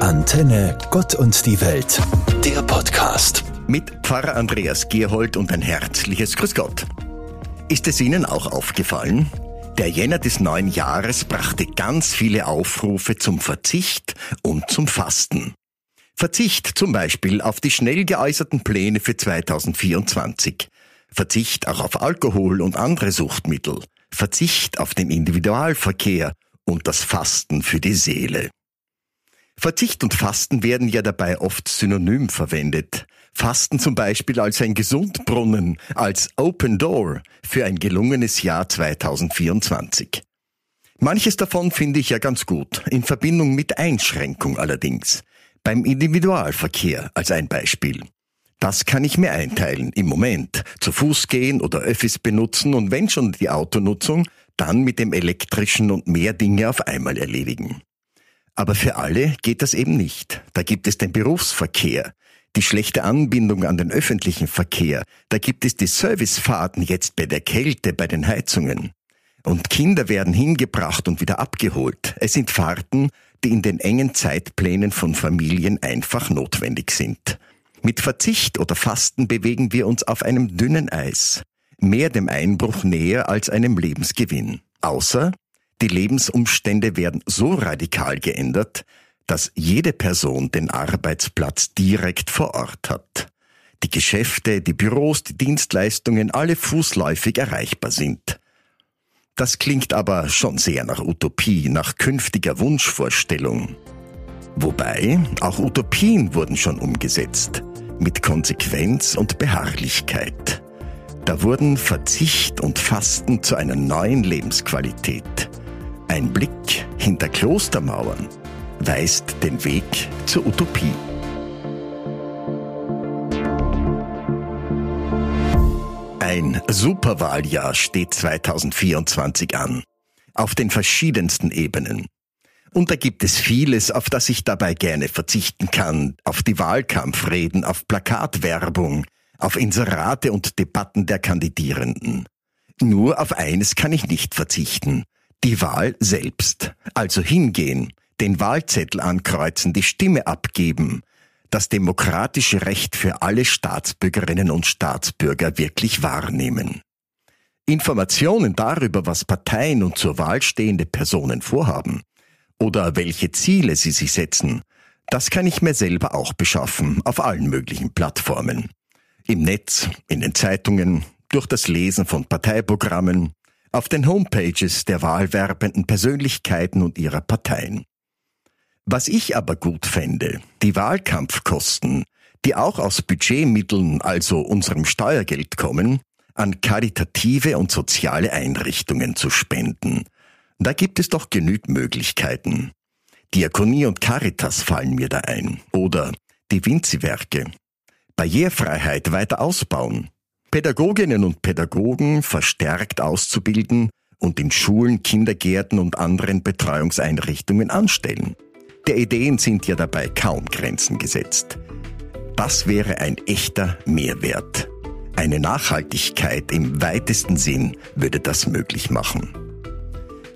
Antenne Gott und die Welt, der Podcast. Mit Pfarrer Andreas Gerhold und ein herzliches Grüß Gott. Ist es Ihnen auch aufgefallen? Der Jänner des neuen Jahres brachte ganz viele Aufrufe zum Verzicht und zum Fasten. Verzicht zum Beispiel auf die schnell geäußerten Pläne für 2024. Verzicht auch auf Alkohol und andere Suchtmittel. Verzicht auf den Individualverkehr und das Fasten für die Seele. Verzicht und Fasten werden ja dabei oft synonym verwendet. Fasten zum Beispiel als ein Gesundbrunnen, als Open Door für ein gelungenes Jahr 2024. Manches davon finde ich ja ganz gut, in Verbindung mit Einschränkung allerdings. Beim Individualverkehr als ein Beispiel. Das kann ich mir einteilen im Moment. Zu Fuß gehen oder Öffis benutzen und wenn schon die Autonutzung, dann mit dem elektrischen und mehr Dinge auf einmal erledigen. Aber für alle geht das eben nicht. Da gibt es den Berufsverkehr, die schlechte Anbindung an den öffentlichen Verkehr, da gibt es die Servicefahrten jetzt bei der Kälte, bei den Heizungen. Und Kinder werden hingebracht und wieder abgeholt. Es sind Fahrten, die in den engen Zeitplänen von Familien einfach notwendig sind. Mit Verzicht oder Fasten bewegen wir uns auf einem dünnen Eis, mehr dem Einbruch näher als einem Lebensgewinn. Außer die Lebensumstände werden so radikal geändert, dass jede Person den Arbeitsplatz direkt vor Ort hat. Die Geschäfte, die Büros, die Dienstleistungen alle fußläufig erreichbar sind. Das klingt aber schon sehr nach Utopie, nach künftiger Wunschvorstellung. Wobei auch Utopien wurden schon umgesetzt, mit Konsequenz und Beharrlichkeit. Da wurden Verzicht und Fasten zu einer neuen Lebensqualität. Ein Blick hinter Klostermauern weist den Weg zur Utopie. Ein Superwahljahr steht 2024 an. Auf den verschiedensten Ebenen. Und da gibt es vieles, auf das ich dabei gerne verzichten kann. Auf die Wahlkampfreden, auf Plakatwerbung, auf Inserate und Debatten der Kandidierenden. Nur auf eines kann ich nicht verzichten. Die Wahl selbst. Also hingehen, den Wahlzettel ankreuzen, die Stimme abgeben, das demokratische Recht für alle Staatsbürgerinnen und Staatsbürger wirklich wahrnehmen. Informationen darüber, was Parteien und zur Wahl stehende Personen vorhaben oder welche Ziele sie sich setzen, das kann ich mir selber auch beschaffen auf allen möglichen Plattformen. Im Netz, in den Zeitungen, durch das Lesen von Parteiprogrammen, auf den Homepages der wahlwerbenden Persönlichkeiten und ihrer Parteien. Was ich aber gut fände, die Wahlkampfkosten, die auch aus Budgetmitteln, also unserem Steuergeld kommen, an karitative und soziale Einrichtungen zu spenden. Da gibt es doch genügend Möglichkeiten. Diakonie und Caritas fallen mir da ein. Oder die Vinzi-Werke. Barrierefreiheit weiter ausbauen. Pädagoginnen und Pädagogen verstärkt auszubilden und in Schulen, Kindergärten und anderen Betreuungseinrichtungen anstellen. Der Ideen sind ja dabei kaum Grenzen gesetzt. Das wäre ein echter Mehrwert. Eine Nachhaltigkeit im weitesten Sinn würde das möglich machen.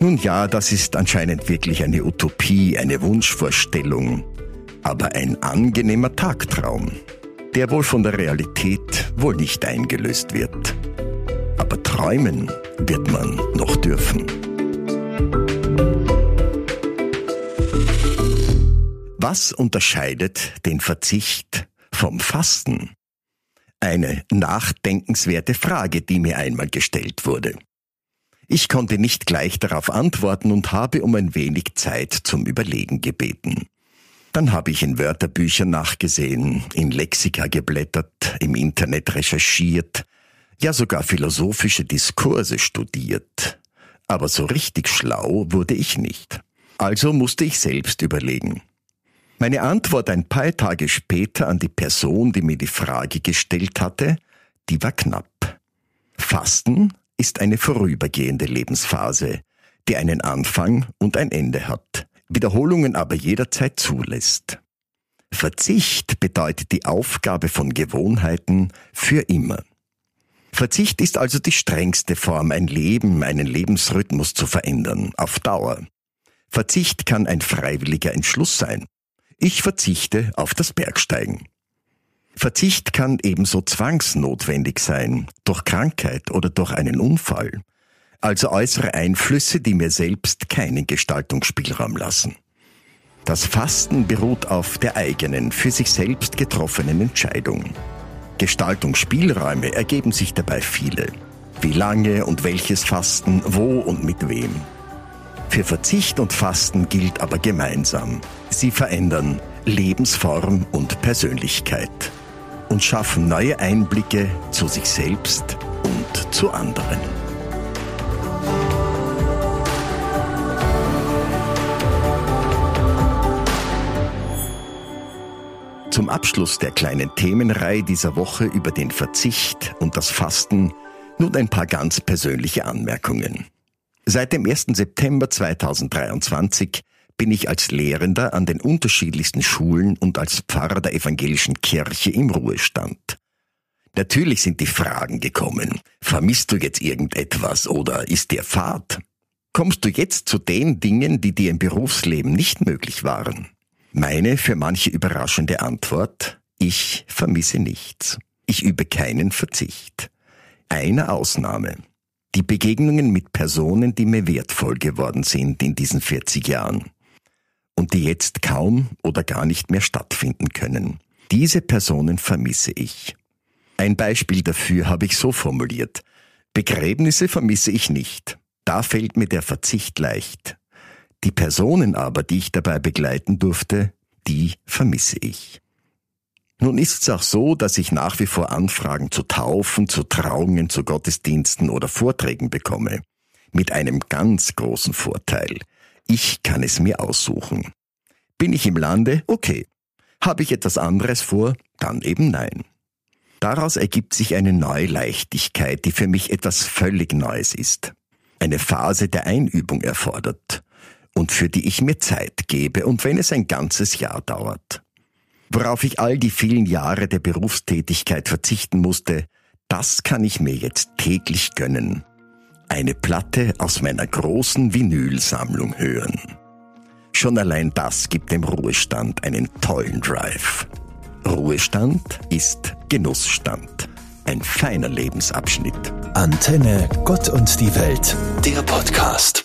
Nun ja, das ist anscheinend wirklich eine Utopie, eine Wunschvorstellung, aber ein angenehmer Tagtraum der wohl von der Realität wohl nicht eingelöst wird. Aber träumen wird man noch dürfen. Was unterscheidet den Verzicht vom Fasten? Eine nachdenkenswerte Frage, die mir einmal gestellt wurde. Ich konnte nicht gleich darauf antworten und habe um ein wenig Zeit zum Überlegen gebeten. Dann habe ich in Wörterbüchern nachgesehen, in Lexika geblättert, im Internet recherchiert, ja sogar philosophische Diskurse studiert. Aber so richtig schlau wurde ich nicht. Also musste ich selbst überlegen. Meine Antwort ein paar Tage später an die Person, die mir die Frage gestellt hatte, die war knapp. Fasten ist eine vorübergehende Lebensphase, die einen Anfang und ein Ende hat. Wiederholungen aber jederzeit zulässt. Verzicht bedeutet die Aufgabe von Gewohnheiten für immer. Verzicht ist also die strengste Form, ein Leben, einen Lebensrhythmus zu verändern, auf Dauer. Verzicht kann ein freiwilliger Entschluss sein. Ich verzichte auf das Bergsteigen. Verzicht kann ebenso zwangsnotwendig sein, durch Krankheit oder durch einen Unfall, also äußere Einflüsse, die mir selbst keinen Gestaltungsspielraum lassen. Das Fasten beruht auf der eigenen, für sich selbst getroffenen Entscheidung. Gestaltungsspielräume ergeben sich dabei viele. Wie lange und welches Fasten, wo und mit wem. Für Verzicht und Fasten gilt aber gemeinsam. Sie verändern Lebensform und Persönlichkeit und schaffen neue Einblicke zu sich selbst und zu anderen. Zum Abschluss der kleinen Themenreihe dieser Woche über den Verzicht und das Fasten nun ein paar ganz persönliche Anmerkungen. Seit dem 1. September 2023 bin ich als Lehrender an den unterschiedlichsten Schulen und als Pfarrer der evangelischen Kirche im Ruhestand. Natürlich sind die Fragen gekommen. Vermisst du jetzt irgendetwas oder ist dir Fahrt? Kommst du jetzt zu den Dingen, die dir im Berufsleben nicht möglich waren? Meine für manche überraschende Antwort, ich vermisse nichts. Ich übe keinen Verzicht. Eine Ausnahme. Die Begegnungen mit Personen, die mir wertvoll geworden sind in diesen 40 Jahren und die jetzt kaum oder gar nicht mehr stattfinden können. Diese Personen vermisse ich. Ein Beispiel dafür habe ich so formuliert. Begräbnisse vermisse ich nicht. Da fällt mir der Verzicht leicht. Die Personen aber, die ich dabei begleiten durfte, die vermisse ich. Nun ist es auch so, dass ich nach wie vor Anfragen zu Taufen, zu Trauungen, zu Gottesdiensten oder Vorträgen bekomme. Mit einem ganz großen Vorteil. Ich kann es mir aussuchen. Bin ich im Lande? Okay. Habe ich etwas anderes vor? Dann eben nein. Daraus ergibt sich eine neue Leichtigkeit, die für mich etwas völlig Neues ist. Eine Phase der Einübung erfordert und für die ich mir Zeit gebe und wenn es ein ganzes Jahr dauert. Worauf ich all die vielen Jahre der Berufstätigkeit verzichten musste, das kann ich mir jetzt täglich gönnen eine Platte aus meiner großen Vinylsammlung hören. Schon allein das gibt dem Ruhestand einen tollen Drive. Ruhestand ist Genussstand. Ein feiner Lebensabschnitt. Antenne, Gott und die Welt, der Podcast.